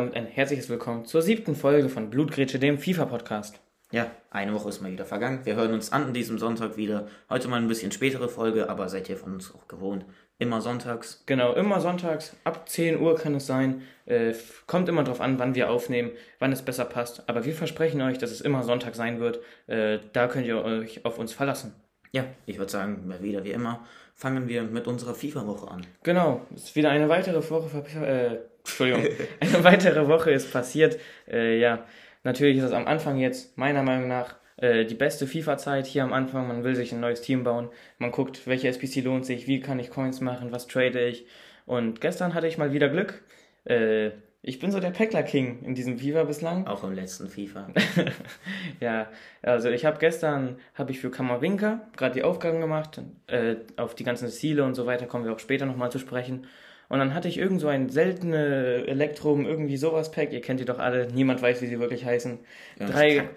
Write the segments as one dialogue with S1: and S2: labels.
S1: Damit ein herzliches Willkommen zur siebten Folge von Blutgrätsche, dem FIFA-Podcast.
S2: Ja, eine Woche ist mal wieder vergangen. Wir hören uns an diesem Sonntag wieder. Heute mal ein bisschen spätere Folge, aber seid ihr von uns auch gewohnt. Immer sonntags.
S1: Genau, immer sonntags, ab 10 Uhr kann es sein. Äh, kommt immer drauf an, wann wir aufnehmen, wann es besser passt. Aber wir versprechen euch, dass es immer Sonntag sein wird. Äh, da könnt ihr euch auf uns verlassen.
S2: Ja, ich würde sagen, wieder wie immer, fangen wir mit unserer FIFA-Woche an.
S1: Genau, es ist wieder eine weitere Woche, äh, Entschuldigung, eine weitere Woche ist passiert. Äh, ja, natürlich ist es am Anfang jetzt meiner Meinung nach äh, die beste FIFA-Zeit hier am Anfang. Man will sich ein neues Team bauen. Man guckt, welche SPC lohnt sich, wie kann ich Coins machen, was trade ich. Und gestern hatte ich mal wieder Glück. Äh, ich bin so der Packler King in diesem FIFA bislang.
S2: Auch im letzten FIFA.
S1: ja, also ich habe gestern habe ich für Kammerwinker gerade die Aufgaben gemacht. Äh, auf die ganzen Ziele und so weiter kommen wir auch später nochmal zu sprechen. Und dann hatte ich irgend so ein seltene Elektrum, irgendwie sowas Pack. Ihr kennt die doch alle. Niemand weiß, wie sie wirklich heißen.
S2: Ja,
S1: drei,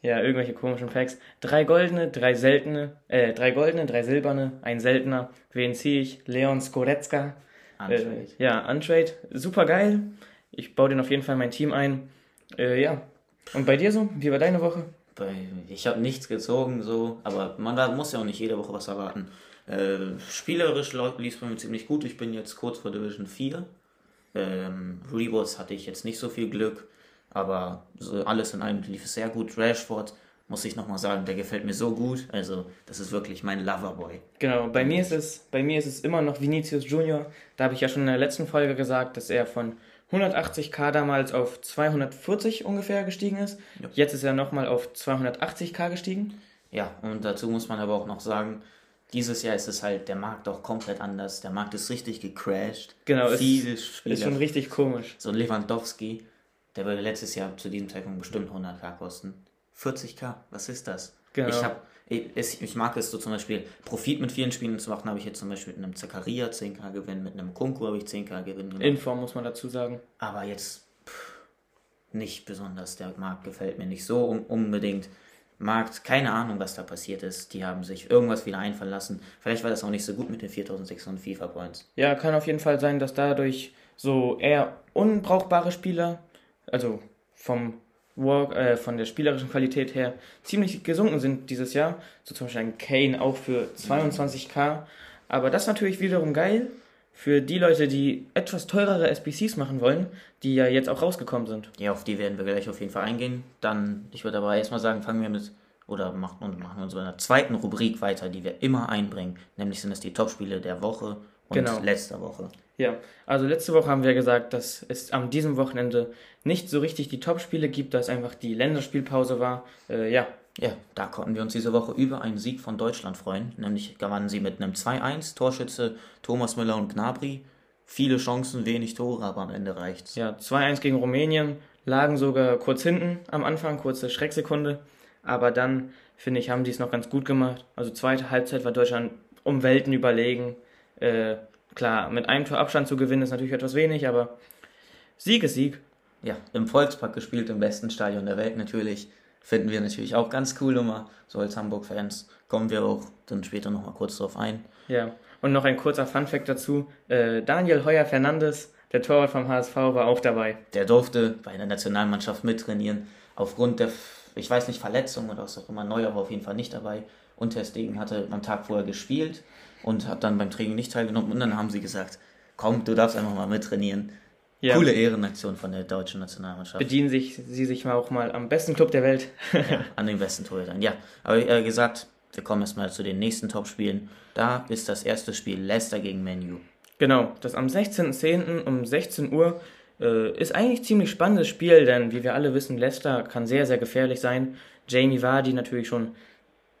S1: ja, irgendwelche komischen Packs. Drei goldene, drei seltene, äh, drei goldene, drei silberne, ein seltener. Wen ziehe ich? Leon Skoretzka. Untrade. Äh, ja, Untrade. Super geil. Ich baue den auf jeden Fall in mein Team ein. Äh, ja. Und bei dir so? Wie war deine Woche?
S2: Ich habe nichts gezogen, so, aber man muss ja auch nicht jede Woche was erwarten. Äh, spielerisch lief es bei mir ziemlich gut. Ich bin jetzt kurz vor Division 4. Ähm, Rewards hatte ich jetzt nicht so viel Glück, aber so alles in allem lief es sehr gut. Rashford, muss ich nochmal sagen, der gefällt mir so gut. Also, das ist wirklich mein Loverboy.
S1: Genau, bei mir ist es, bei mir ist es immer noch Vinicius Junior. Da habe ich ja schon in der letzten Folge gesagt, dass er von 180k damals auf 240 ungefähr gestiegen ist. Ja. Jetzt ist er nochmal auf 280k gestiegen.
S2: Ja, und dazu muss man aber auch noch sagen, dieses Jahr ist es halt der Markt auch komplett anders. Der Markt ist richtig gecrashed.
S1: Genau, Viele ist, Spieler, ist schon richtig komisch.
S2: So ein Lewandowski, der würde letztes Jahr zu diesem Zeitpunkt bestimmt 100k kosten. 40k, was ist das? Genau. Ich, hab, ich, ich mag es so zum Beispiel, Profit mit vielen Spielen zu machen, habe ich jetzt zum Beispiel mit einem Zakaria 10k Gewinn, mit einem Kunku habe ich 10k Gewinn
S1: gemacht. Inform muss man dazu sagen.
S2: Aber jetzt pff, nicht besonders, der Markt gefällt mir nicht so unbedingt. Markt, keine Ahnung, was da passiert ist. Die haben sich irgendwas wieder einfallen lassen. Vielleicht war das auch nicht so gut mit den 4600 FIFA Points.
S1: Ja, kann auf jeden Fall sein, dass dadurch so eher unbrauchbare Spieler, also vom Work, äh, von der spielerischen Qualität her, ziemlich gesunken sind dieses Jahr. So zum Beispiel ein Kane auch für 22k. Aber das ist natürlich wiederum geil für die Leute, die etwas teurere SBCs machen wollen, die ja jetzt auch rausgekommen sind.
S2: Ja, auf die werden wir gleich auf jeden Fall eingehen. Dann, ich würde aber erstmal sagen, fangen wir mit, oder machen, machen wir uns bei einer zweiten Rubrik weiter, die wir immer einbringen. Nämlich sind es die Topspiele der Woche und genau. letzter Woche.
S1: Ja, also letzte Woche haben wir gesagt, dass es am diesem Wochenende nicht so richtig die Topspiele gibt, da es einfach die Länderspielpause war. Äh, ja,
S2: ja, da konnten wir uns diese Woche über einen Sieg von Deutschland freuen. Nämlich gewannen sie mit einem 2-1, Torschütze Thomas Müller und Gnabry. Viele Chancen, wenig Tore, aber am Ende reicht's.
S1: Ja, 2-1 gegen Rumänien, lagen sogar kurz hinten am Anfang, kurze Schrecksekunde. Aber dann, finde ich, haben die es noch ganz gut gemacht. Also zweite Halbzeit war Deutschland um Welten überlegen. Äh, klar, mit einem Tor Abstand zu gewinnen ist natürlich etwas wenig, aber Sieg ist Sieg.
S2: Ja, im Volkspark gespielt, im besten Stadion der Welt natürlich. Finden wir natürlich auch ganz cool immer, so als Hamburg-Fans. Kommen wir auch dann später nochmal kurz drauf ein.
S1: Ja, und noch ein kurzer Funfact dazu. Äh, Daniel Heuer Fernandes, der Torwart vom HSV, war auch dabei.
S2: Der durfte bei der Nationalmannschaft mittrainieren. Aufgrund der, ich weiß nicht, Verletzung oder was auch immer, Neuer war auf jeden Fall nicht dabei. Und Ter Stegen hatte am Tag vorher gespielt und hat dann beim Training nicht teilgenommen. Und dann haben sie gesagt, komm, du darfst einfach mal mittrainieren. Ja. Coole Ehrenaktion von der deutschen Nationalmannschaft.
S1: Bedienen sich sie sich mal auch mal am besten Club der Welt.
S2: ja, an den besten Torhütern. Ja, aber äh, gesagt, wir kommen erstmal zu den nächsten Topspielen. Da ist das erste Spiel Leicester gegen Menu.
S1: Genau, das am 16.10. um 16 Uhr äh, ist eigentlich ziemlich spannendes Spiel, denn wie wir alle wissen, Leicester kann sehr, sehr gefährlich sein. Jamie Vardy natürlich schon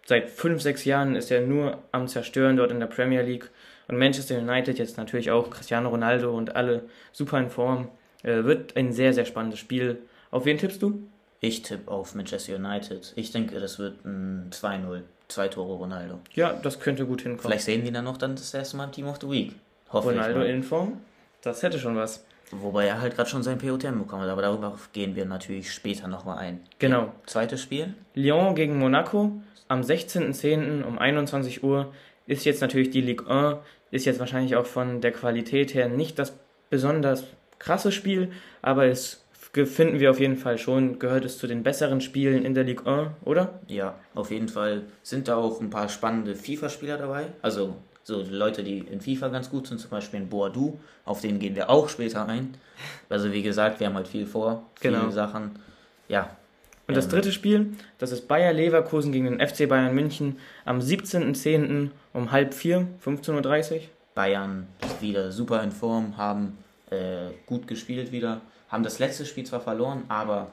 S1: seit 5, 6 Jahren ist er nur am Zerstören dort in der Premier League. Und Manchester United jetzt natürlich auch Cristiano Ronaldo und alle super in Form. Äh, wird ein sehr, sehr spannendes Spiel. Auf wen tippst du?
S2: Ich tippe auf Manchester United. Ich denke, das wird ein 2-0. Zwei Tore Ronaldo.
S1: Ja, das könnte gut hinkommen.
S2: Vielleicht sehen wir dann noch dann das erste Mal im Team of the Week.
S1: Hoffe Ronaldo in Form? Das hätte schon was.
S2: Wobei er halt gerade schon sein POTM bekommen hat, aber darüber gehen wir natürlich später nochmal ein.
S1: Genau.
S2: Zweites Spiel?
S1: Lyon gegen Monaco am 16.10. um 21 Uhr ist jetzt natürlich die Ligue 1, ist jetzt wahrscheinlich auch von der Qualität her nicht das besonders krasses Spiel, aber es finden wir auf jeden Fall schon, gehört es zu den besseren Spielen in der Ligue 1, oder?
S2: Ja, auf jeden Fall sind da auch ein paar spannende FIFA-Spieler dabei. Also so Leute, die in FIFA ganz gut sind, zum Beispiel in Boadu, auf den gehen wir auch später ein. Also wie gesagt, wir haben halt viel vor, viele genau. Sachen. Ja.
S1: Und das dritte Spiel, das ist Bayer Leverkusen gegen den FC Bayern München am 17.10. um halb vier, 15.30 Uhr.
S2: Bayern ist wieder super in Form, haben äh, gut gespielt wieder, haben das letzte Spiel zwar verloren, aber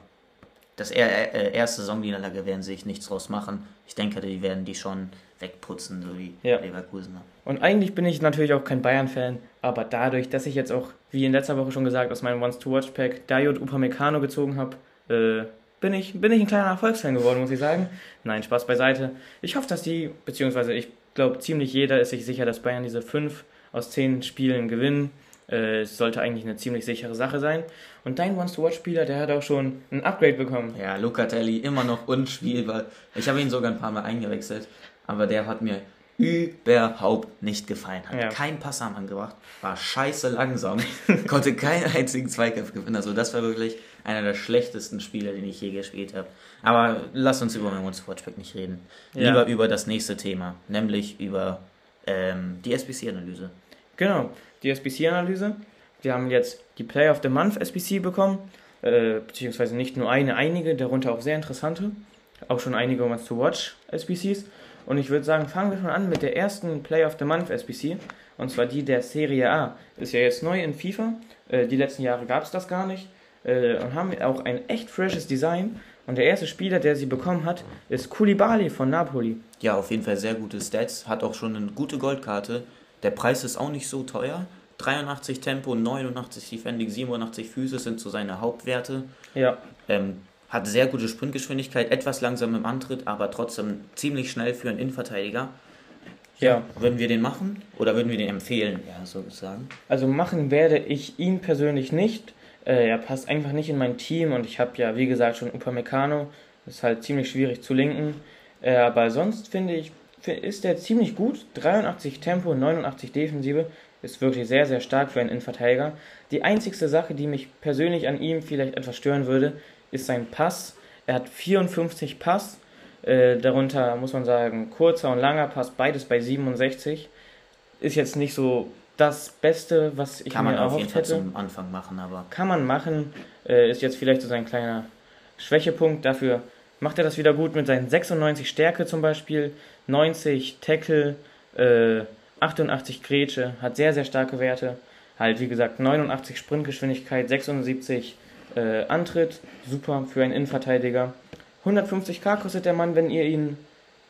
S2: das äh, erste Saisonniederlage werden sich nichts draus machen. Ich denke, die werden die schon wegputzen, so wie ja. Leverkusen.
S1: Und eigentlich bin ich natürlich auch kein Bayern-Fan, aber dadurch, dass ich jetzt auch, wie in letzter Woche schon gesagt, aus meinem Once-to-Watch-Pack Dayot Upamecano gezogen habe, äh, bin ich, bin ich ein kleiner Erfolgsfan geworden, muss ich sagen. Nein, Spaß beiseite. Ich hoffe, dass die, beziehungsweise ich glaube, ziemlich jeder ist sich sicher, dass Bayern diese fünf aus zehn Spielen gewinnen. Äh, es sollte eigentlich eine ziemlich sichere Sache sein. Und dein Once-to-Watch-Spieler, der hat auch schon ein Upgrade bekommen.
S2: Ja, Lucatelli immer noch unspielbar. Ich habe ihn sogar ein paar Mal eingewechselt aber der hat mir überhaupt nicht gefallen. Hat ja. keinen Pass am angebracht, war scheiße langsam, konnte keinen einzigen Zweikampf gewinnen. Also das war wirklich einer der schlechtesten Spiele, den ich je gespielt habe. Aber lass uns über Memons Watchback nicht reden. Ja. Lieber über das nächste Thema, nämlich über ähm, die SBC-Analyse.
S1: Genau, die SBC-Analyse. Wir haben jetzt die Player of the Month SBC bekommen, äh, beziehungsweise nicht nur eine, einige, darunter auch sehr interessante. Auch schon einige Ones to Watch SBCs. Und ich würde sagen, fangen wir schon an mit der ersten Play of the Month SBC. Und zwar die der Serie A. Ist ja jetzt neu in FIFA. Äh, die letzten Jahre gab es das gar nicht. Äh, und haben auch ein echt freshes Design. Und der erste Spieler, der sie bekommen hat, ist Koulibaly von Napoli.
S2: Ja, auf jeden Fall sehr gute Stats. Hat auch schon eine gute Goldkarte. Der Preis ist auch nicht so teuer. 83 Tempo, 89 Defending, 87 Füße sind so seine Hauptwerte. Ja. Ähm, hat sehr gute Sprintgeschwindigkeit, etwas langsam im Antritt, aber trotzdem ziemlich schnell für einen Innenverteidiger. Ja. Würden wir den machen oder würden wir den empfehlen, ja, sozusagen?
S1: Also machen werde ich ihn persönlich nicht. Äh, er passt einfach nicht in mein Team und ich habe ja, wie gesagt, schon Upamecano. Ist halt ziemlich schwierig zu linken. Äh, aber sonst finde ich, ist er ziemlich gut. 83 Tempo, 89 Defensive. Ist wirklich sehr, sehr stark für einen Innenverteidiger. Die einzigste Sache, die mich persönlich an ihm vielleicht etwas stören würde, ist sein Pass. Er hat 54 Pass, äh, darunter muss man sagen kurzer und langer Pass, beides bei 67. Ist jetzt nicht so das Beste, was ich
S2: kann mir
S1: erhofft
S2: hätte. Kann man auf jeden Fall zum Anfang machen, aber...
S1: Kann man machen, äh, ist jetzt vielleicht so sein kleiner Schwächepunkt. Dafür macht er das wieder gut mit seinen 96 Stärke zum Beispiel, 90 Tackle, äh, 88 Grätsche, hat sehr, sehr starke Werte. Halt, wie gesagt, 89 Sprintgeschwindigkeit, 76 äh, Antritt, super für einen Innenverteidiger. 150k kostet der Mann, wenn ihr ihn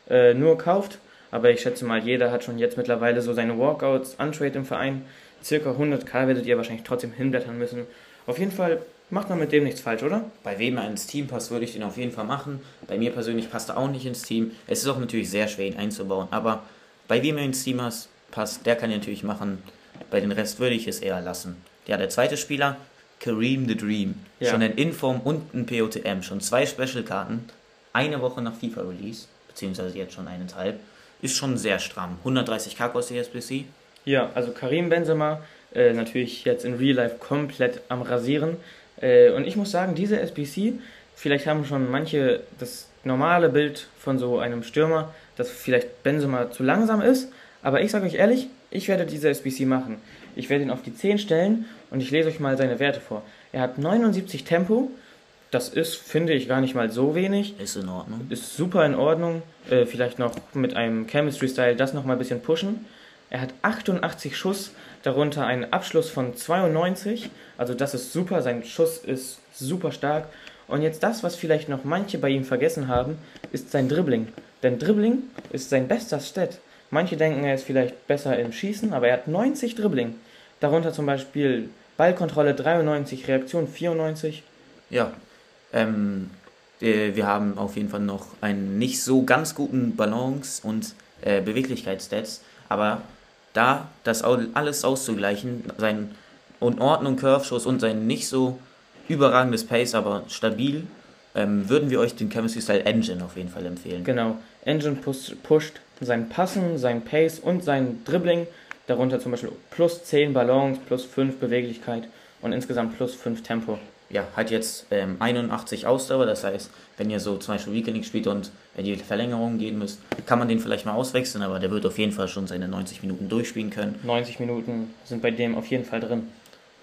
S1: äh, nur kauft. Aber ich schätze mal, jeder hat schon jetzt mittlerweile so seine Walkouts, Untrade im Verein. Circa 100k werdet ihr wahrscheinlich trotzdem hinblättern müssen. Auf jeden Fall macht man mit dem nichts falsch, oder?
S2: Bei wem er ins Team passt, würde ich den auf jeden Fall machen. Bei mir persönlich passt er auch nicht ins Team. Es ist auch natürlich sehr schwer, ihn einzubauen. Aber bei wem er ins Team passt, der kann ihn natürlich machen. Bei den Rest würde ich es eher lassen. Ja, der zweite Spieler, Kareem the Dream. Ja. Schon ein Inform und ein POTM. Schon zwei Special-Karten. Eine Woche nach FIFA-Release. Beziehungsweise jetzt schon eineinhalb. Ist schon sehr stramm. 130k kostet die SBC.
S1: Ja, also Karim Benzema äh, natürlich jetzt in Real Life komplett am Rasieren. Äh, und ich muss sagen, diese SBC, vielleicht haben schon manche das normale Bild von so einem Stürmer, dass vielleicht Benzema zu langsam ist. Aber ich sage euch ehrlich, ich werde diese SBC machen. Ich werde ihn auf die 10 stellen und ich lese euch mal seine Werte vor. Er hat 79 Tempo. Das ist, finde ich, gar nicht mal so wenig.
S2: Ist in Ordnung.
S1: Ist super in Ordnung. Äh, vielleicht noch mit einem Chemistry-Style das noch mal ein bisschen pushen. Er hat 88 Schuss, darunter einen Abschluss von 92. Also das ist super. Sein Schuss ist super stark. Und jetzt das, was vielleicht noch manche bei ihm vergessen haben, ist sein Dribbling. Denn Dribbling ist sein bester Stat. Manche denken, er ist vielleicht besser im Schießen, aber er hat 90 Dribbling. Darunter zum Beispiel Ballkontrolle 93, Reaktion 94.
S2: Ja, ähm, wir, haben auf jeden Fall noch einen nicht so ganz guten Balance- und äh, Beweglichkeitsstats, aber da das alles auszugleichen, sein in Ordnung Curve-Schuss und sein nicht so überragendes Pace, aber stabil, ähm, würden wir euch den Chemistry Style Engine auf jeden Fall empfehlen.
S1: Genau, Engine push, pusht sein Passen, sein Pace und sein Dribbling darunter zum Beispiel plus 10 Ballons, plus 5 Beweglichkeit und insgesamt plus 5 Tempo.
S2: Ja, hat jetzt ähm, 81 Ausdauer, das heißt, wenn ihr so zum Beispiel Weekend spielt und in die Verlängerung gehen müsst, kann man den vielleicht mal auswechseln, aber der wird auf jeden Fall schon seine 90 Minuten durchspielen können.
S1: 90 Minuten sind bei dem auf jeden Fall drin.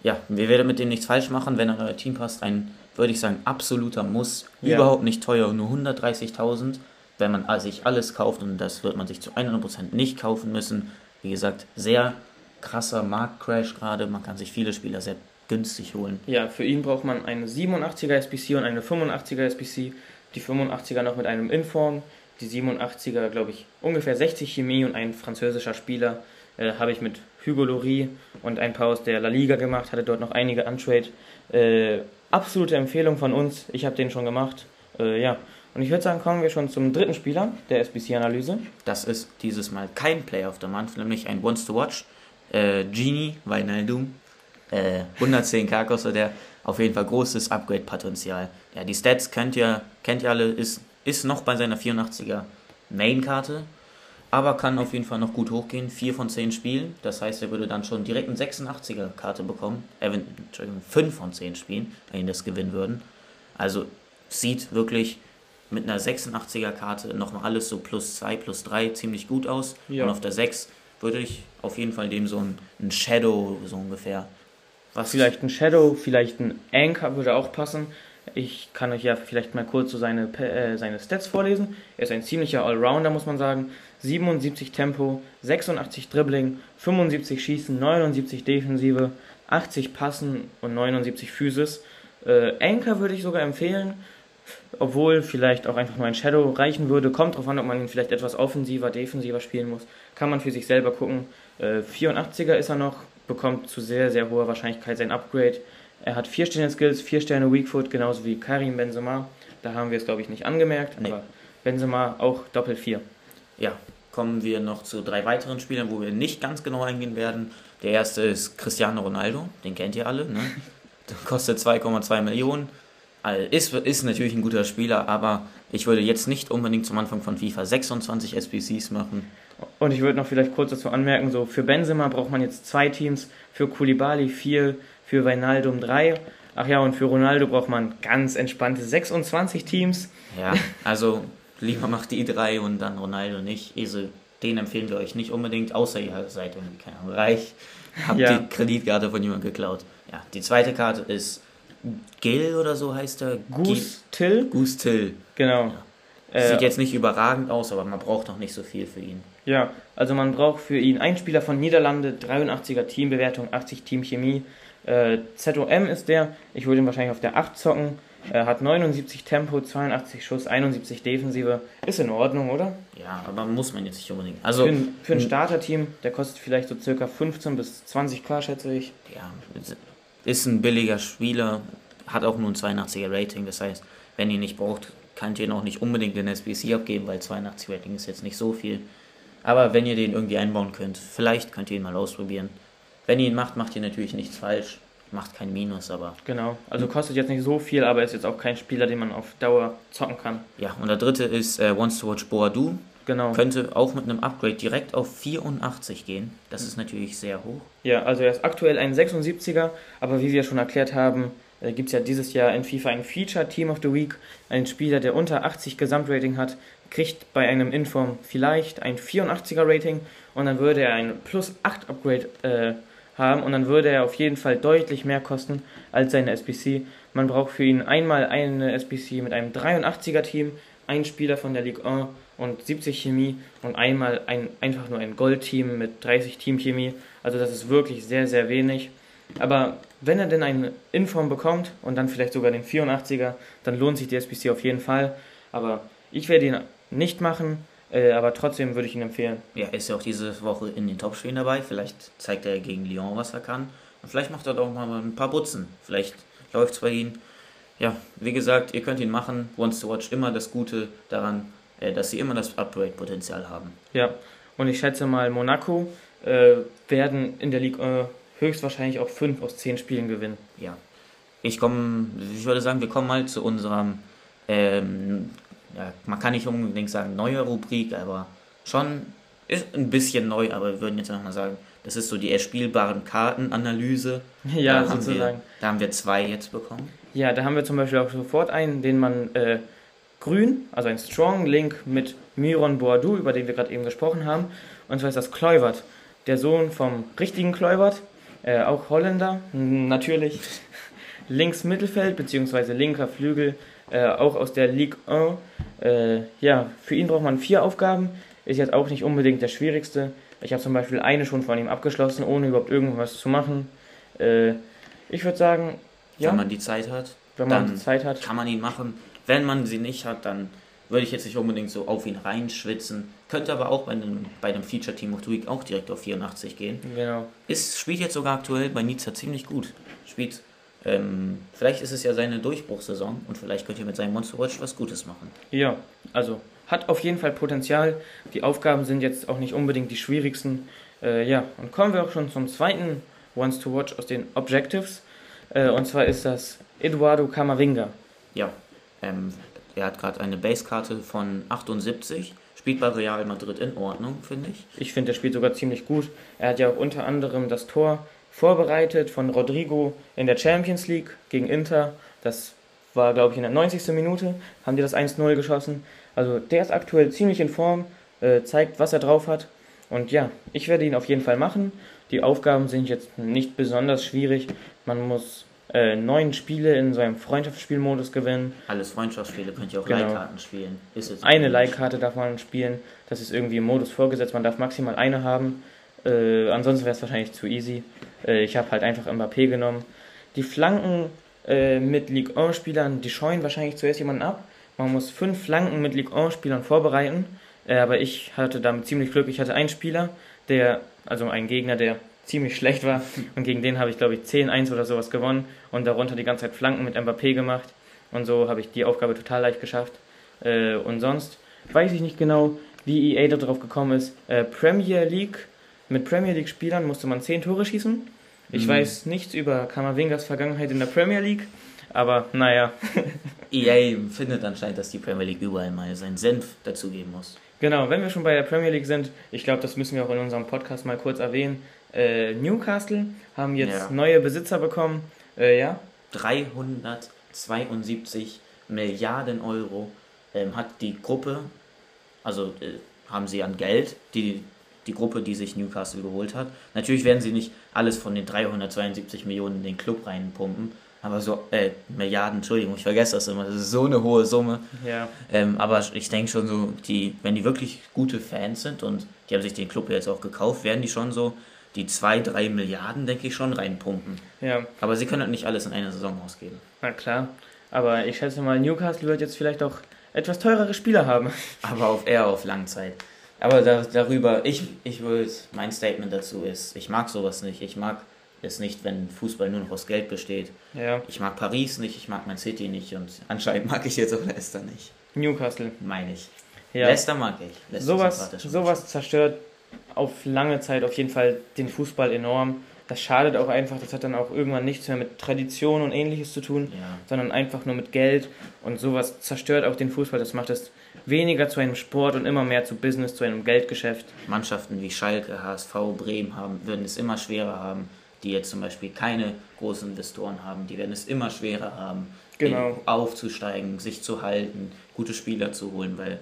S2: Ja, wir werden mit dem nichts falsch machen, wenn er euer Team passt. Ein, würde ich sagen, absoluter Muss. Ja. Überhaupt nicht teuer, nur 130.000, wenn man sich alles kauft und das wird man sich zu 100% nicht kaufen müssen. Wie gesagt, sehr krasser Marktcrash gerade. Man kann sich viele Spieler sehr günstig holen.
S1: Ja, für ihn braucht man eine 87er SBC und eine 85er SBC. Die 85er noch mit einem Inform, die 87er, glaube ich, ungefähr 60 Chemie und ein französischer Spieler äh, habe ich mit Hugo Lorie und ein paar aus der La Liga gemacht, hatte dort noch einige Untrade. Äh, absolute Empfehlung von uns, ich habe den schon gemacht. Äh, ja, und ich würde sagen, kommen wir schon zum dritten Spieler der SBC-Analyse.
S2: Das ist dieses Mal kein Player of the Month, nämlich ein Wants to Watch. Äh, Genie Wijnaldum. Äh, 110k kostet der. Auf jeden Fall großes Upgrade-Potenzial. Ja, die Stats kennt ihr, kennt ihr alle, ist, ist noch bei seiner 84er Main-Karte, aber kann auf jeden Fall noch gut hochgehen. 4 von 10 Spielen, das heißt, er würde dann schon direkt eine 86er Karte bekommen. Äh, Entschuldigung, 5 von 10 Spielen, wenn ihn das gewinnen würden. Also sieht wirklich mit einer 86er Karte nochmal alles so plus 2, plus 3 ziemlich gut aus. Ja. Und auf der 6 würde ich auf jeden Fall dem so ein, ein Shadow so ungefähr.
S1: Was vielleicht ein Shadow, vielleicht ein Anchor würde auch passen. Ich kann euch ja vielleicht mal kurz so seine, äh, seine Stats vorlesen. Er ist ein ziemlicher Allrounder, muss man sagen. 77 Tempo, 86 Dribbling, 75 Schießen, 79 Defensive, 80 Passen und 79 Physis. Äh, Anchor würde ich sogar empfehlen obwohl vielleicht auch einfach nur ein Shadow reichen würde. Kommt darauf an, ob man ihn vielleicht etwas offensiver, defensiver spielen muss. Kann man für sich selber gucken. Äh, 84er ist er noch, bekommt zu sehr, sehr hoher Wahrscheinlichkeit sein Upgrade. Er hat 4 Sterne Skills, 4 Sterne Weakfoot, genauso wie Karim Benzema. Da haben wir es, glaube ich, nicht angemerkt, nee. aber Benzema auch Doppel 4.
S2: Ja, kommen wir noch zu drei weiteren Spielern, wo wir nicht ganz genau eingehen werden. Der erste ist Cristiano Ronaldo, den kennt ihr alle, ne? kostet 2,2 Millionen ist, ist natürlich ein guter Spieler, aber ich würde jetzt nicht unbedingt zum Anfang von FIFA 26 SBCs machen.
S1: Und ich würde noch vielleicht kurz dazu anmerken, so für Benzema braucht man jetzt zwei Teams, für Koulibaly vier, für Wijnaldum drei. Ach ja, und für Ronaldo braucht man ganz entspannte 26 Teams.
S2: Ja, also lieber macht die drei und dann Ronaldo nicht. Also, den empfehlen wir euch nicht unbedingt, außer ihr seid irgendwie keine Ahnung, reich, habt ja. die Kreditkarte von jemandem geklaut. Ja, die zweite Karte ist Gil oder so heißt er.
S1: Goose Till?
S2: Goose Till.
S1: Genau.
S2: Ja. Sieht äh, jetzt nicht überragend aus, aber man braucht noch nicht so viel für ihn.
S1: Ja, also man braucht für ihn einen Spieler von Niederlande, 83er Teambewertung, 80 Teamchemie. Äh, ZOM ist der, ich würde ihn wahrscheinlich auf der 8 zocken. Er hat 79 Tempo, 82 Schuss, 71 Defensive. Ist in Ordnung, oder?
S2: Ja, aber muss man jetzt nicht unbedingt. Also
S1: für ein, für ein Starterteam, der kostet vielleicht so circa 15 bis 20k, schätze ich.
S2: Ja, ist ein billiger Spieler, hat auch nur ein 82er Rating. Das heißt, wenn ihr nicht braucht, könnt ihr ihn auch nicht unbedingt den SBC abgeben, weil 82 Rating ist jetzt nicht so viel. Aber wenn ihr den irgendwie einbauen könnt, vielleicht könnt ihr ihn mal ausprobieren. Wenn ihr ihn macht, macht ihr natürlich nichts falsch. Macht kein Minus, aber.
S1: Genau, also kostet jetzt nicht so viel, aber ist jetzt auch kein Spieler, den man auf Dauer zocken kann.
S2: Ja, und der dritte ist äh, Wants to Watch Boadu.
S1: Genau.
S2: Könnte auch mit einem Upgrade direkt auf 84 gehen. Das ist natürlich sehr hoch.
S1: Ja, also er ist aktuell ein 76er, aber wie wir schon erklärt haben, äh, gibt es ja dieses Jahr in FIFA ein Feature Team of the Week. Ein Spieler, der unter 80 Gesamtrating hat, kriegt bei einem Inform vielleicht ein 84er Rating und dann würde er ein plus 8 Upgrade äh, haben und dann würde er auf jeden Fall deutlich mehr kosten als seine SBC. Man braucht für ihn einmal eine SBC mit einem 83er Team, ein Spieler von der Ligue 1 und 70 Chemie und einmal ein, einfach nur ein Goldteam mit 30 Teamchemie. Also das ist wirklich sehr, sehr wenig. Aber wenn er denn einen Inform bekommt und dann vielleicht sogar den 84er, dann lohnt sich die SBC auf jeden Fall. Aber ich werde ihn nicht machen, äh, aber trotzdem würde ich ihn empfehlen.
S2: Ja, ist ja auch diese Woche in den Topspielen dabei. Vielleicht zeigt er gegen Lyon, was er kann. Und vielleicht macht er doch mal ein paar Butzen. Vielleicht läuft es bei ihm. Ja, wie gesagt, ihr könnt ihn machen. Wants to Watch immer das Gute daran, dass sie immer das Upgrade-Potenzial haben.
S1: Ja, und ich schätze mal, Monaco äh, werden in der Liga äh, höchstwahrscheinlich auch 5 aus 10 Spielen gewinnen.
S2: Ja. Ich komme, ich würde sagen, wir kommen mal zu unserem, ähm, ja, man kann nicht unbedingt sagen neue Rubrik, aber schon ist ein bisschen neu, aber wir würden jetzt nochmal sagen, Das ist so die erspielbaren Kartenanalyse.
S1: Ja,
S2: da haben
S1: sozusagen.
S2: Wir, da haben wir zwei jetzt bekommen.
S1: Ja, da haben wir zum Beispiel auch sofort einen, den man äh, grün, also ein Strong Link mit Miron Boadu, über den wir gerade eben gesprochen haben. Und zwar ist das Kluivert, der Sohn vom richtigen Kluivert, äh, auch Holländer, natürlich. Links Mittelfeld bzw. linker Flügel, äh, auch aus der Ligue 1. Äh, ja, für ihn braucht man vier Aufgaben, ist jetzt auch nicht unbedingt der schwierigste. Ich habe zum Beispiel eine schon von ihm abgeschlossen, ohne überhaupt irgendwas zu machen. Äh, ich würde sagen,
S2: ja, wenn man die Zeit hat,
S1: wenn man die Zeit hat,
S2: kann man ihn machen. Wenn man sie nicht hat, dann würde ich jetzt nicht unbedingt so auf ihn reinschwitzen. Könnte aber auch bei einem, bei einem Feature Team of the Week auch direkt auf 84 gehen.
S1: Genau.
S2: Ist, spielt jetzt sogar aktuell bei Nizza ziemlich gut. Spielt, ähm, vielleicht ist es ja seine Durchbruchssaison und vielleicht könnt ihr mit seinem Monster Watch was Gutes machen.
S1: Ja, also hat auf jeden Fall Potenzial. Die Aufgaben sind jetzt auch nicht unbedingt die schwierigsten. Äh, ja, und kommen wir auch schon zum zweiten Ones to Watch aus den Objectives. Äh, und zwar ist das Eduardo Camavinga.
S2: Ja, ähm, er hat gerade eine Basekarte von 78, spielt bei Real Madrid in Ordnung, finde ich.
S1: Ich finde, er spielt sogar ziemlich gut. Er hat ja auch unter anderem das Tor vorbereitet von Rodrigo in der Champions League gegen Inter. Das war, glaube ich, in der 90. Minute, haben die das 1-0 geschossen. Also der ist aktuell ziemlich in Form, äh, zeigt, was er drauf hat. Und ja, ich werde ihn auf jeden Fall machen. Die Aufgaben sind jetzt nicht besonders schwierig. Man muss äh, neun Spiele in so einem Freundschaftsspielmodus gewinnen.
S2: Alles Freundschaftsspiele, könnt ihr auch genau. Leihkarten spielen.
S1: eine Leihkarte darf man spielen. Das ist irgendwie im Modus vorgesetzt. Man darf maximal eine haben. Äh, ansonsten wäre es wahrscheinlich zu easy. Äh, ich habe halt einfach Mbappé genommen. Die Flanken äh, mit Ligue 1-Spielern, die scheuen wahrscheinlich zuerst jemanden ab. Man muss fünf Flanken mit Ligue 1-Spielern vorbereiten. Äh, aber ich hatte damit ziemlich Glück. Ich hatte einen Spieler, der, also einen Gegner, der ziemlich schlecht war. Und gegen den habe ich, glaube ich, 10-1 oder sowas gewonnen und darunter die ganze Zeit Flanken mit Mbappé gemacht. Und so habe ich die Aufgabe total leicht geschafft. Äh, und sonst weiß ich nicht genau, wie EA darauf gekommen ist. Äh, Premier League, mit Premier League-Spielern musste man 10 Tore schießen. Ich mhm. weiß nichts über Kamavingas Vergangenheit in der Premier League. Aber naja.
S2: EA findet anscheinend, dass die Premier League überall mal seinen Senf dazugeben muss.
S1: Genau, wenn wir schon bei der Premier League sind, ich glaube, das müssen wir auch in unserem Podcast mal kurz erwähnen. Äh, Newcastle haben jetzt ja. neue Besitzer bekommen. Äh, ja?
S2: 372 Milliarden Euro ähm, hat die Gruppe, also äh, haben sie an Geld, die, die Gruppe, die sich Newcastle geholt hat. Natürlich werden sie nicht alles von den 372 Millionen in den Club reinpumpen, aber so, äh, Milliarden, Entschuldigung, ich vergesse das immer, das ist so eine hohe Summe.
S1: Ja.
S2: Ähm, aber ich denke schon so, die, wenn die wirklich gute Fans sind und die haben sich den Club jetzt auch gekauft, werden die schon so die 2, 3 Milliarden, denke ich, schon reinpumpen.
S1: Ja.
S2: Aber sie können halt nicht alles in einer Saison ausgeben.
S1: Na klar. Aber ich schätze mal, Newcastle wird jetzt vielleicht auch etwas teurere Spieler haben.
S2: Aber auf eher auf Langzeit. Aber da, darüber, ich, ich würde, mein Statement dazu ist, ich mag sowas nicht. Ich mag es nicht, wenn Fußball nur noch aus Geld besteht.
S1: Ja.
S2: Ich mag Paris nicht, ich mag Man City nicht und anscheinend mag ich jetzt auch Leicester nicht.
S1: Newcastle.
S2: Meine ich. Ja. Leicester mag ich. Leicester
S1: sowas, sowas zerstört auf lange Zeit auf jeden Fall den Fußball enorm. Das schadet auch einfach, das hat dann auch irgendwann nichts mehr mit Tradition und ähnliches zu tun,
S2: ja.
S1: sondern einfach nur mit Geld und sowas zerstört auch den Fußball. Das macht es weniger zu einem Sport und immer mehr zu Business, zu einem Geldgeschäft.
S2: Mannschaften wie Schalke, HSV, Bremen haben, würden es immer schwerer haben, die jetzt zum Beispiel keine großen Investoren haben, die werden es immer schwerer haben,
S1: genau.
S2: aufzusteigen, sich zu halten, gute Spieler zu holen, weil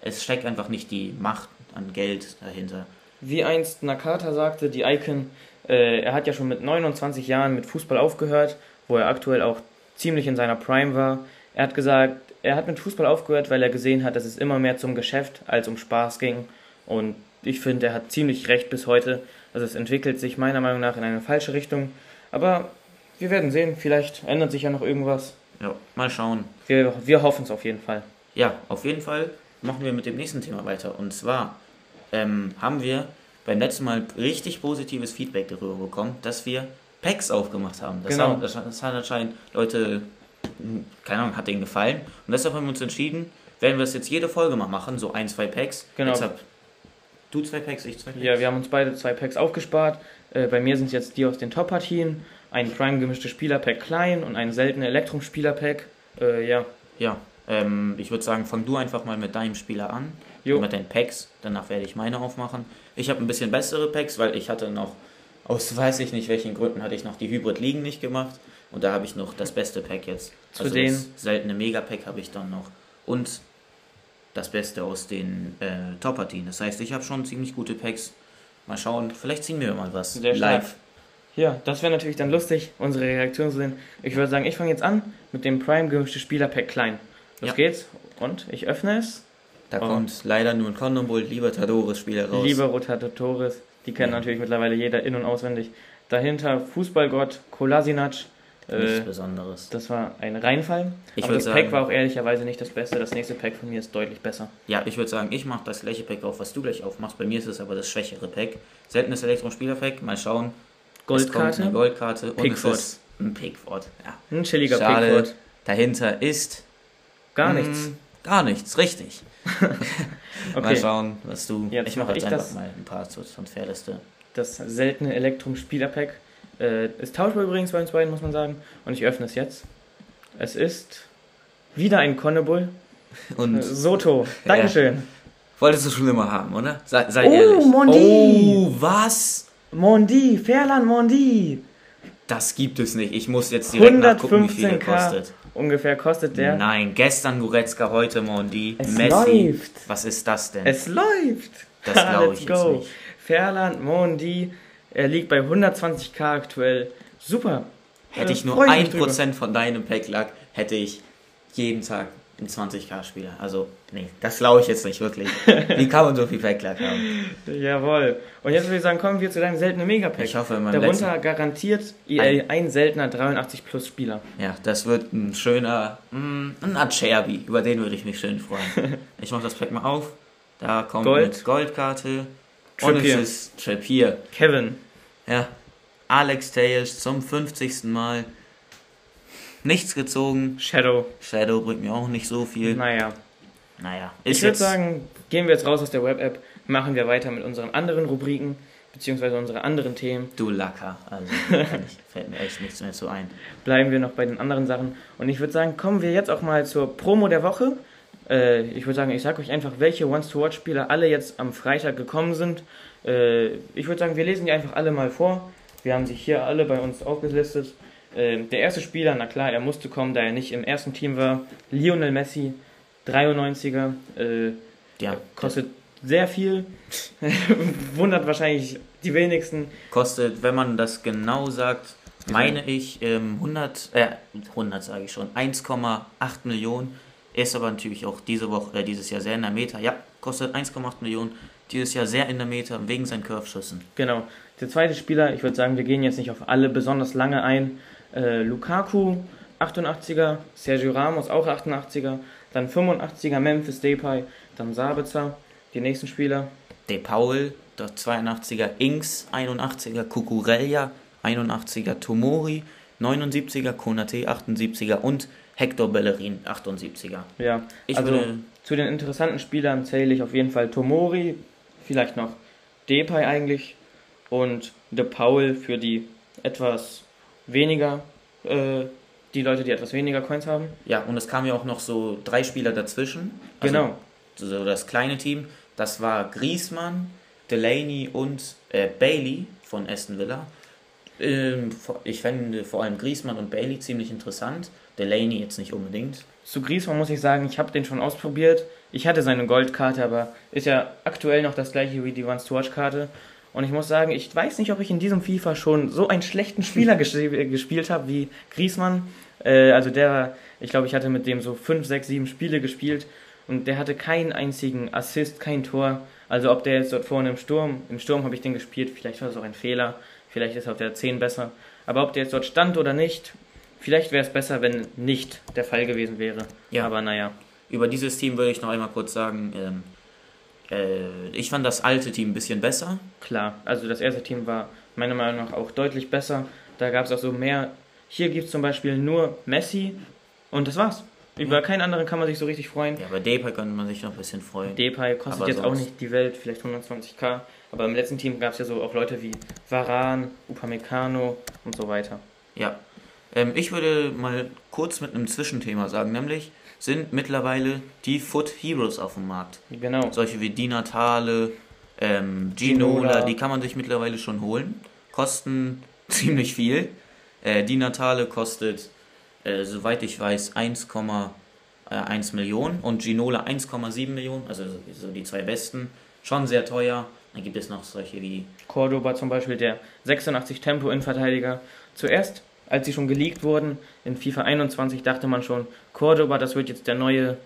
S2: es steckt einfach nicht die Macht an Geld dahinter.
S1: Wie einst Nakata sagte, die Icon, äh, er hat ja schon mit 29 Jahren mit Fußball aufgehört, wo er aktuell auch ziemlich in seiner Prime war. Er hat gesagt, er hat mit Fußball aufgehört, weil er gesehen hat, dass es immer mehr zum Geschäft als um Spaß ging. Und ich finde, er hat ziemlich recht bis heute. Also es entwickelt sich meiner Meinung nach in eine falsche Richtung. Aber wir werden sehen, vielleicht ändert sich ja noch irgendwas.
S2: Ja, mal schauen.
S1: Wir, wir hoffen es auf jeden Fall.
S2: Ja, auf jeden Fall machen wir mit dem nächsten Thema weiter. Und zwar ähm, haben wir beim letzten Mal richtig positives Feedback darüber bekommen, dass wir Packs aufgemacht haben. Das,
S1: genau.
S2: haben, das, das hat anscheinend Leute, hm, keine Ahnung, hat denen gefallen. Und deshalb haben wir uns entschieden, werden wir es jetzt jede Folge mal machen, so ein, zwei Packs.
S1: Genau.
S2: Deshalb, du zwei Packs, ich zwei Packs.
S1: Ja, wir haben uns beide zwei Packs aufgespart. Äh, bei mir sind es jetzt die aus den Top-Partien, ein Prime gemischte Spieler-Pack klein und ein seltener Elektrum-Spieler-Pack. Äh, ja.
S2: Ja, ähm, ich würde sagen, fang du einfach mal mit deinem Spieler an
S1: Jo.
S2: mit den Packs. Danach werde ich meine aufmachen. Ich habe ein bisschen bessere Packs, weil ich hatte noch, aus weiß ich nicht welchen Gründen, hatte ich noch die Hybrid Ligen nicht gemacht. Und da habe ich noch das beste Pack jetzt.
S1: Zu
S2: also
S1: den-
S2: das seltene Mega-Pack habe ich dann noch. Und das Beste aus den äh, Top-Partien. Das heißt, ich habe schon ziemlich gute Packs. Mal schauen, vielleicht ziehen wir mal was
S1: Sehr stark.
S2: live.
S1: Ja, das wäre natürlich dann lustig, unsere Reaktion zu sehen. Ich würde sagen, ich fange jetzt an mit dem Prime gemischte Spieler-Pack klein. Los
S2: Ja.
S1: geht's. Und ich öffne es.
S2: Da kommt leider nur ein Condom Libertadores-Spieler raus.
S1: Liebe Rotatoris, die kennt
S2: Ja.
S1: natürlich mittlerweile jeder in- und auswendig. Dahinter Fußballgott Kolasinac.
S2: Nichts
S1: Äh,
S2: Besonderes.
S1: das war ein Reinfall.
S2: Ich
S1: aber das Pack
S2: sagen-
S1: war auch ehrlicherweise nicht das Beste. Das nächste Pack von mir ist deutlich besser.
S2: Ja, ich würde sagen, ich mache das gleiche Pack auf, was du gleich aufmachst. Bei mir ist es aber das schwächere Pack. Seltenes Elektron-Spieler-Pack. Mal schauen. Es kommt
S1: Goldkarte.
S2: eine Goldkarte und
S1: Pickford.
S2: es ist ein Pickford. Ja.
S1: Ein chilliger
S2: Schade.
S1: Pickford.
S2: Dahinter ist
S1: Gar
S2: mm,
S1: nichts.
S2: Gar nichts, richtig. Mal
S1: Okay,
S2: schauen, was du.
S1: Jetzt
S2: ich mache
S1: mach
S2: jetzt einfach
S1: das.
S2: mal ein paar zur, zur Fairliste.
S1: das seltene Elektrum-Spieler-Pack. Äh, ist tauschbar übrigens bei uns beiden, muss man sagen. Und ich öffne es jetzt. Es ist wieder ein Connebull.
S2: Und
S1: Äh, Soto. Dankeschön.
S2: wolltest du schon immer haben, oder? Sei, sei
S1: Oh,
S2: ehrlich.
S1: Mondi.
S2: Oh, was?
S1: Mondi, Ferlan Mondi.
S2: Das gibt es nicht. Ich muss jetzt direkt nachgucken, wie viel der
S1: 115k
S2: kostet.
S1: Ungefähr kostet der.
S2: Nein, gestern Goretzka, heute Mondi.
S1: Es
S2: Messi.
S1: läuft.
S2: Was ist das denn?
S1: Es läuft.
S2: Das glaub
S1: Let's
S2: ich jetzt
S1: go.
S2: nicht.
S1: Ferland Mondi. Er liegt bei 120k aktuell. Super.
S2: Hätte ich nur
S1: freu mich drüber.
S2: 1% von deinem Pack lag, hätte ich jeden Tag einen 20k-Spieler. Also, nee, das glaube ich jetzt nicht wirklich. Wie kann man so viel Pack-Lag haben?
S1: Jawohl. Und jetzt würde ich sagen, kommen wir zu deinem seltenen Megapack.
S2: Ich hoffe, meinem
S1: Darunter
S2: letzten,
S1: garantiert EA ein seltener 83 plus Spieler.
S2: Ja, das wird ein schöner, mm, ein Acerbi. Über den würde ich mich schön freuen. Ich mache das Pack mal auf. Da kommt
S1: Gold.
S2: mit Goldkarte. Und es
S1: Trippier.
S2: ist Trappier.
S1: Kevin.
S2: Ja, Alex Tejes zum 50. Mal. Nichts gezogen.
S1: Shadow.
S2: Shadow bringt mir auch nicht so viel.
S1: Naja.
S2: Naja,
S1: Ich würde sagen, gehen wir jetzt raus aus der Web-App, machen wir weiter mit unseren anderen Rubriken, beziehungsweise unsere anderen Themen.
S2: Du Lacker. Also, fällt mir echt nichts mehr zu ein.
S1: Bleiben wir noch bei den anderen Sachen. Und ich würde sagen, kommen wir jetzt auch mal zur Promo der Woche. Äh, ich würde sagen, ich sage euch einfach, welche Once-to-Watch-Spieler alle jetzt am Freitag gekommen sind. Äh, ich würde sagen, wir lesen die einfach alle mal vor. Wir haben sie hier alle bei uns aufgelistet. Äh, der erste Spieler, na klar, er musste kommen, da er nicht im ersten Team war. Lionel Messi, 93er. Äh,
S2: Ja,
S1: kostet sehr viel. Wundert wahrscheinlich die wenigsten.
S2: kostet, wenn man das genau sagt, meine ich ähm, 100, äh, 100 sage ich schon, 1,8 Millionen. Ist aber natürlich auch diese Woche, äh, dieses Jahr sehr in der Meta. Ja, kostet 1,8 Millionen. Dieses Jahr sehr in der Meta wegen seinen Curve-Schüssen.
S1: Genau. Der zweite Spieler, ich würde sagen, wir gehen jetzt nicht auf alle besonders lange ein. Äh, Lukaku, 88er, Sergio Ramos, auch 88er, dann 85er Memphis Depay, dann Sabitzer, die nächsten Spieler.
S2: De Paul, der 82er Inks, 81er Kukurella, 81er Tomori, 79er Konate, 78er und Hector Bellerin, 78er.
S1: Ja,
S2: Ich
S1: also
S2: würde,
S1: zu den interessanten Spielern zähle ich auf jeden Fall Tomori, vielleicht noch Depay eigentlich und De Paul für die etwas weniger, äh, die Leute, die etwas weniger Coins haben.
S2: ja, und es kamen ja auch noch so drei Spieler dazwischen. Also
S1: Genau.
S2: so das kleine Team, das war Griezmann, Delaney und äh, Bailey von Aston Villa. Ähm, ich fände vor allem Griezmann und Bailey ziemlich interessant. Delaney jetzt nicht unbedingt.
S1: Zu Griezmann muss ich sagen, ich habe den schon ausprobiert. Ich hatte seine Goldkarte, aber ist ja aktuell noch das gleiche wie die Once-to-Watch-Karte. Und ich muss sagen, ich weiß nicht, ob ich in diesem FIFA schon so einen schlechten Spieler ges gespielt habe wie Griezmann. Äh, also der, ich glaube, ich hatte mit dem so 5, 6, 7 Spiele gespielt und der hatte keinen einzigen Assist, kein Tor. Also ob der jetzt dort vorne im Sturm, im Sturm habe ich den gespielt, vielleicht war das auch ein Fehler, vielleicht ist er auf der 10 besser. Aber ob der jetzt dort stand oder nicht, vielleicht wäre es besser, wenn nicht der Fall gewesen wäre.
S2: Ja.
S1: Aber naja.
S2: Über dieses Team würde ich noch einmal kurz sagen, ähm, äh, ich fand das alte Team ein bisschen besser.
S1: Klar, also das erste Team war meiner Meinung nach auch deutlich besser. Da gab es auch so mehr. Hier gibt es zum Beispiel nur Messi und das war's. Über keinen anderen kann man sich so richtig freuen.
S2: Ja, bei Depay könnte man sich noch ein bisschen freuen.
S1: Depay kostet
S2: Aber
S1: jetzt auch nicht die Welt, vielleicht 120k. Aber im letzten Team gab es ja so auch Leute wie Varan, Upamecano und so weiter.
S2: Ja. Ähm, ich würde mal kurz mit einem Zwischenthema sagen, nämlich sind mittlerweile die Foot Heroes auf dem Markt.
S1: Genau.
S2: Solche wie Di Natale, ähm, Ginola,
S1: Ginola.
S2: die kann man sich mittlerweile schon holen. Kosten ziemlich viel. Äh, Di Natale kostet, äh, soweit ich weiß, 1,1 Millionen und Ginola 1,7 Millionen, also so die zwei besten. Schon sehr teuer. Dann gibt es noch solche wie
S1: Cordoba zum Beispiel, der 86 Tempo Innenverteidiger. Zuerst, als sie schon geleakt wurden, in FIFA 21 dachte man schon, Cordoba, das wird jetzt der neue,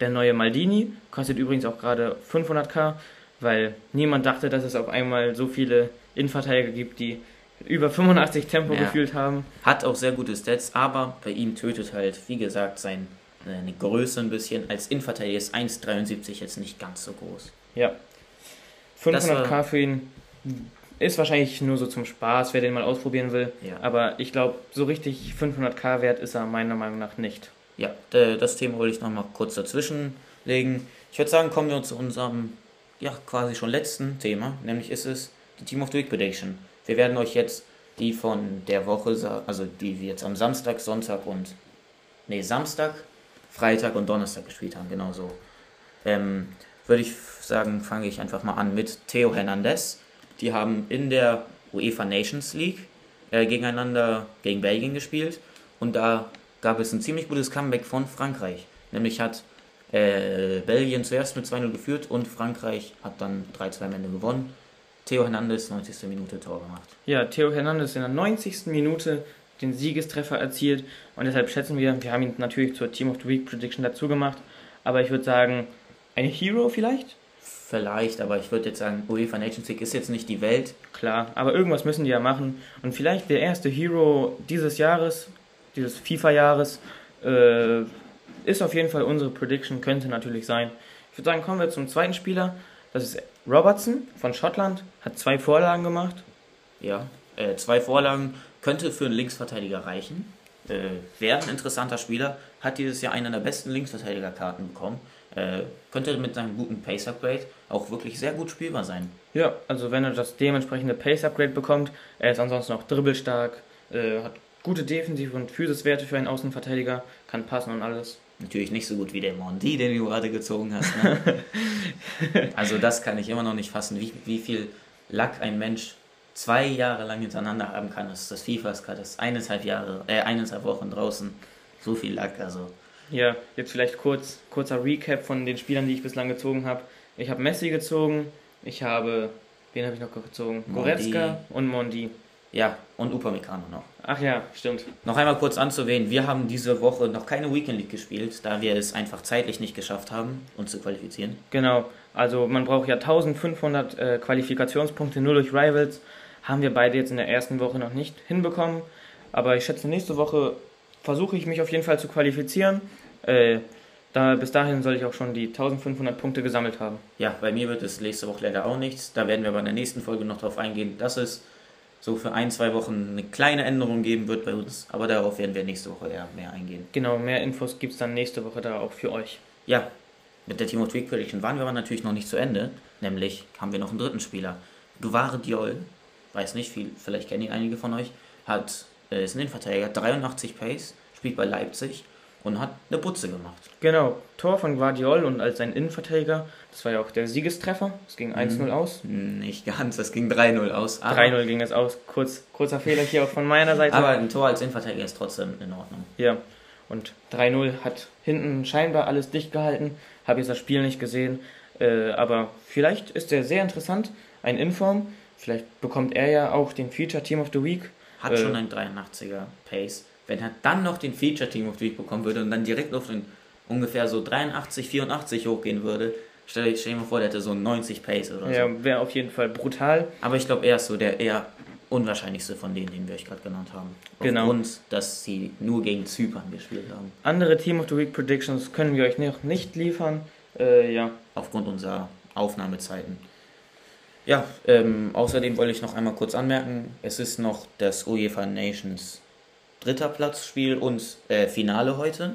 S1: der neue Maldini. Kostet übrigens auch gerade 500k, weil niemand dachte, dass es auf einmal so viele Innenverteidiger gibt, die über 85 Tempo
S2: Ja.
S1: gefühlt haben.
S2: Hat auch sehr gute Stats, aber bei ihm tötet halt, wie gesagt, sein, seine Größe ein bisschen. Als Innenverteidiger ist 1,73 jetzt nicht ganz so groß.
S1: Ja.
S2: Das
S1: 500k
S2: war-
S1: für ihn ist wahrscheinlich nur so zum Spaß, wer den mal ausprobieren will.
S2: Ja.
S1: Aber ich glaube, so richtig 500k wert ist er meiner Meinung nach nicht.
S2: Ja, das Thema wollte ich noch mal kurz dazwischen legen. Ich würde sagen, kommen wir zu unserem, ja, quasi schon letzten Thema, nämlich ist es die Team of the Week Prediction. Wir werden euch jetzt die von der Woche, also die wir jetzt am Samstag, Sonntag und, nee, Samstag, Freitag und Donnerstag gespielt haben, genau so. Ähm, würde ich sagen, fange ich einfach mal an mit Theo Hernandez. Die haben in der UEFA Nations League äh, gegeneinander gegen Belgien gespielt und da gab es ein ziemlich gutes Comeback von Frankreich. Nämlich hat äh, Belgien zuerst mit 2-0 geführt und Frankreich hat dann 3-2 am Ende gewonnen. Theo Hernandez, 90. Minute Tor gemacht.
S1: Ja, Theo Hernandez in der 90. Minute den Siegestreffer erzielt und deshalb schätzen wir, wir haben ihn natürlich zur Team of the Week Prediction dazu gemacht, aber ich würde sagen, ein Hero vielleicht?
S2: Vielleicht, aber ich würde jetzt sagen, UEFA Nations League ist jetzt nicht die Welt.
S1: Klar, aber irgendwas müssen die ja machen und vielleicht der erste Hero dieses Jahres, dieses FIFA-Jahres, äh, ist auf jeden Fall unsere Prediction, könnte natürlich sein. Ich würde sagen, kommen wir zum zweiten Spieler, das ist Robertson von Schottland, hat zwei Vorlagen gemacht.
S2: Ja, äh, zwei Vorlagen könnte für einen Linksverteidiger reichen. Äh, Wäre ein interessanter Spieler, hat dieses Jahr eine der besten Linksverteidigerkarten bekommen. Äh, könnte mit seinem guten Pace-Upgrade auch wirklich sehr gut spielbar sein.
S1: Ja, also wenn er das dementsprechende Pace-Upgrade bekommt, er ist ansonsten auch dribbelstark, äh, hat gute Defensiv- und Physiswerte für einen Außenverteidiger, kann passen und alles.
S2: Natürlich nicht so gut wie der Mondi, den du gerade gezogen hast. Ne? also das kann ich immer noch nicht fassen, wie, wie viel Lack ein Mensch zwei Jahre lang hintereinander haben kann. Das ist das FIFA, ist das eineinhalb Jahre, äh, eineinhalb Wochen draußen. So viel Lack, also
S1: Ja, jetzt vielleicht kurz, kurzer Recap von den Spielern, die ich bislang gezogen habe. Ich habe Messi gezogen, ich habe, wen habe ich noch gezogen?
S2: Mondi.
S1: Goretzka und Mondi.
S2: ja, und Upamecano noch.
S1: Ach ja, stimmt.
S2: Noch einmal kurz anzuwählen, wir haben diese Woche noch keine Weekend League gespielt, da wir es einfach zeitlich nicht geschafft haben, uns zu qualifizieren.
S1: Genau, also man braucht ja 1500 äh, Qualifikationspunkte nur durch Rivals. Haben wir beide jetzt in der ersten Woche noch nicht hinbekommen. Aber ich schätze, nächste Woche versuche ich mich auf jeden Fall zu qualifizieren. Äh, da, bis dahin soll ich auch schon die 1500 Punkte gesammelt haben.
S2: Ja, bei mir wird es nächste Woche leider auch nichts. Da werden wir aber in der nächsten Folge noch darauf eingehen, dass es so für ein, zwei Wochen eine kleine Änderung geben wird bei uns. Aber darauf werden wir nächste Woche eher mehr eingehen.
S1: Genau, mehr Infos gibt es dann nächste Woche da auch für euch.
S2: Ja, mit der Team of Week Prediction waren wir aber natürlich noch nicht zu Ende. Nämlich haben wir noch einen dritten Spieler. Duvare Diol, weiß nicht, viel, vielleicht kennen ihn einige von euch, hat, äh, ist ein Innenverteidiger, 83 Pace, spielt bei Leipzig und hat eine Butze gemacht.
S1: Genau, Tor von Guardiol und als sein Innenverteidiger, das war ja auch der Siegestreffer. Es ging 1-0 aus.
S2: Nicht ganz, das ging 3-0 aus. Aber,
S1: 3-0 ging es aus. Kurz, kurzer Fehler hier auch von meiner Seite.
S2: aber ein Tor als Innenverteidiger ist trotzdem in Ordnung.
S1: Ja, und 3-0 hat hinten scheinbar alles dicht gehalten. Habe jetzt das Spiel nicht gesehen. Äh, aber vielleicht ist er sehr interessant. Ein Inform. Vielleicht bekommt er ja auch den Feature Team of the Week.
S2: Hat
S1: Äh.
S2: schon ein 83er Pace. Wenn er dann noch den Feature Team of the Week bekommen würde und dann direkt auf den ungefähr so 83, 84 hochgehen würde, stell, dir- stell dir mal vor, der hätte so einen 90 Pace oder so.
S1: Ja, wäre auf jeden Fall brutal.
S2: Aber ich glaube, er ist so der eher unwahrscheinlichste von denen, den wir euch gerade genannt haben.
S1: Genau.
S2: Aufgrund, dass sie nur gegen Zypern gespielt haben.
S1: Andere Team of the Week Predictions können wir euch noch nicht liefern. Äh, ja,
S2: Aufgrund unserer Aufnahmezeiten. Ja, ähm, außerdem wollte ich noch einmal kurz anmerken, es ist noch das UEFA Nations dritter Platzspiel und äh, Finale heute.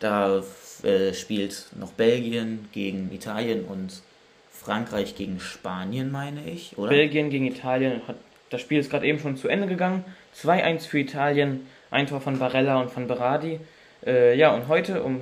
S2: Da äh, spielt noch Belgien gegen Italien und Frankreich gegen Spanien, meine ich, oder?
S1: Belgien gegen Italien. Hat, das Spiel ist gerade eben schon zu Ende gegangen. 2-1 für Italien. ein Tor von Barella und von Berardi. Äh, ja, und heute um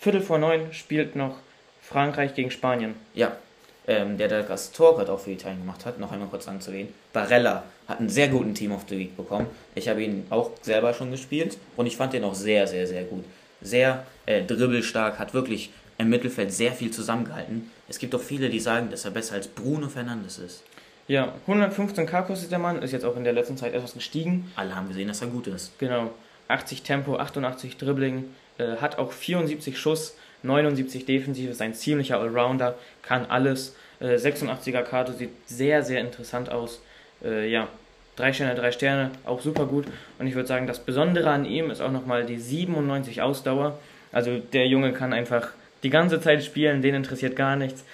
S1: Viertel vor neun spielt noch Frankreich gegen Spanien.
S2: Ja, ähm, der das Tor gerade auch für Italien gemacht hat, noch einmal kurz anzuwählen. Barella hat einen sehr guten Team of the Week bekommen. Ich habe ihn auch selber schon gespielt und ich fand ihn auch sehr, sehr, sehr gut. Sehr äh, dribbelstark, hat wirklich im Mittelfeld sehr viel zusammengehalten. Es gibt auch viele, die sagen, dass er besser als Bruno Fernandes ist.
S1: Ja, 115k kostet der Mann, ist jetzt auch in der letzten Zeit etwas gestiegen.
S2: Alle haben gesehen, dass er gut ist.
S1: Genau. 80 Tempo, 88 Dribbling, äh, hat auch 74 Schuss, 79 Defensive, ist ein ziemlicher Allrounder, kann alles. Äh, 86er Karte sieht sehr, sehr interessant aus. Äh, ja, 3 Sterne, 3 Sterne, auch super gut. Und ich würde sagen, das Besondere an ihm ist auch nochmal die 97 Ausdauer. Also der Junge kann einfach die ganze Zeit spielen, den interessiert gar nichts.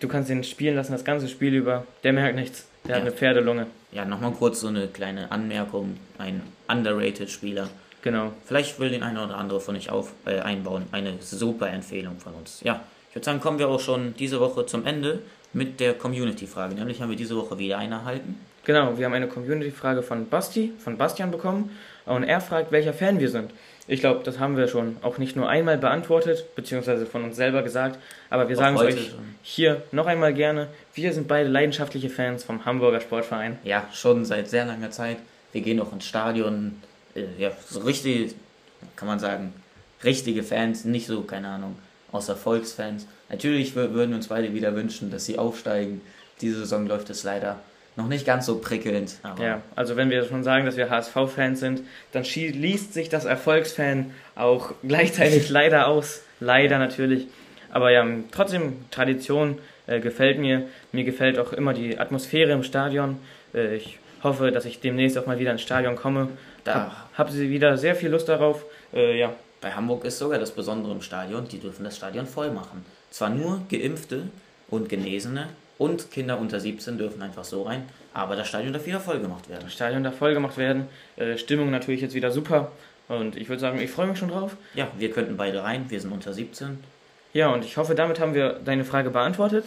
S1: Du kannst ihn spielen lassen das ganze Spiel über, der merkt nichts. Der ja. hat eine Pferdelunge.
S2: Ja, nochmal kurz so eine kleine Anmerkung. Ein underrated Spieler.
S1: Genau.
S2: Vielleicht will den eine oder andere von euch auf, äh, einbauen. Eine super Empfehlung von uns. Ja, ich würde sagen, kommen wir auch schon diese Woche zum Ende mit der Community-Frage. Nämlich haben wir diese Woche wieder eine erhalten.
S1: Genau, wir haben eine Community-Frage von Basti, von Bastian bekommen. Und er fragt, welcher Fan wir sind. Ich glaube, das haben wir schon auch nicht nur einmal beantwortet, beziehungsweise von uns selber gesagt, aber wir sagen es euch schon. hier noch einmal gerne. Wir sind beide leidenschaftliche Fans vom Hamburger Sportverein.
S2: Ja, schon seit sehr langer Zeit. Wir gehen auch ins Stadion, ja, so richtig, kann man sagen, richtige Fans, nicht so, keine Ahnung, außer Volksfans. Natürlich würden uns beide wieder wünschen, dass sie aufsteigen. Diese Saison läuft es leider noch nicht ganz so prickelnd.
S1: ja, also wenn wir schon sagen, dass wir HSV-Fans sind, dann liest sich das Erfolgsfan auch gleichzeitig leider aus. Leider natürlich. Aber ja, trotzdem, Tradition äh, gefällt mir. Mir gefällt auch immer die Atmosphäre im Stadion. Äh, ich hoffe, dass ich demnächst auch mal wieder ins Stadion komme. Da habe hab sie wieder sehr viel Lust darauf. Äh, ja.
S2: Bei Hamburg ist sogar das Besondere im Stadion, die dürfen das Stadion voll machen. Zwar nur Geimpfte und Genesene und Kinder unter 17 dürfen einfach so rein, aber das Stadion darf wieder voll gemacht werden.
S1: Das Stadion darf voll gemacht werden. Äh, Stimmung natürlich jetzt wieder super. Und ich würde sagen, ich freue mich schon drauf.
S2: Ja, wir könnten beide rein, wir sind unter 17.
S1: Ja, und ich hoffe, damit haben wir deine Frage beantwortet.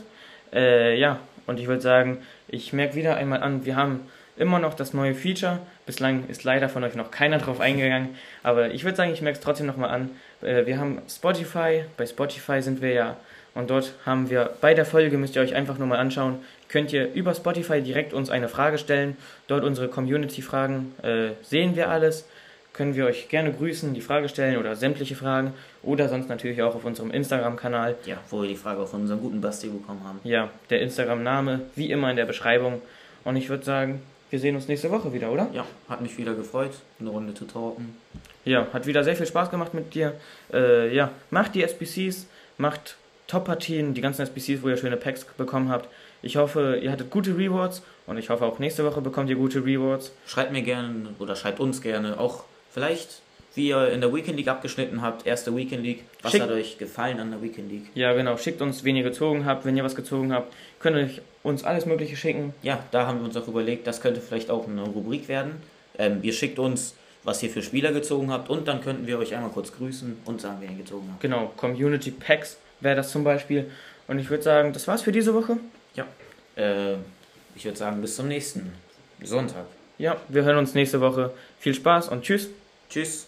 S1: Äh, ja, und ich würde sagen, ich merke wieder einmal an, wir haben immer noch das neue Feature. Bislang ist leider von euch noch keiner drauf eingegangen, aber ich würde sagen, ich merke es trotzdem nochmal an. Äh, wir haben Spotify, bei Spotify sind wir ja und dort haben wir bei der Folge, müsst ihr euch einfach nur mal anschauen, könnt ihr über Spotify direkt uns eine Frage stellen. Dort unsere Community-Fragen äh, sehen wir alles. Können wir euch gerne grüßen, die Frage stellen oder sämtliche Fragen. Oder sonst natürlich auch auf unserem Instagram-Kanal.
S2: Ja, wo wir die Frage auch von unserem guten Basti bekommen haben.
S1: Ja, der Instagram-Name, wie immer in der Beschreibung. Und ich würde sagen, wir sehen uns nächste Woche wieder, oder?
S2: Ja, hat mich wieder gefreut, eine Runde zu talken.
S1: Ja, hat wieder sehr viel Spaß gemacht mit dir. Äh, ja, macht die SBCs, macht Top-Partien, die ganzen SBCs, wo ihr schöne Packs bekommen habt. Ich hoffe, ihr hattet gute Rewards und ich hoffe auch nächste Woche bekommt ihr gute Rewards.
S2: Schreibt mir gerne oder schreibt uns gerne auch vielleicht, wie ihr in der Weekend League abgeschnitten habt, erste Weekend League. Was Schickt, hat euch gefallen an der Weekend League?
S1: Ja, genau. Schickt uns, wen ihr gezogen habt. Wenn ihr was gezogen habt, könnt ihr uns alles Mögliche schicken.
S2: Ja, da haben wir uns auch überlegt, das könnte vielleicht auch eine Rubrik werden. Ähm, ihr schickt uns was ihr für Spieler gezogen habt und dann könnten wir euch einmal kurz grüßen und sagen, wer ihr gezogen habt.
S1: Genau, Community Packs wäre das zum Beispiel. Und ich würde sagen, das war's für diese Woche.
S2: Ja. Äh, ich würde sagen, bis zum nächsten Sonntag.
S1: Ja, wir hören uns nächste Woche. Viel Spaß und tschüss.
S2: Tschüss.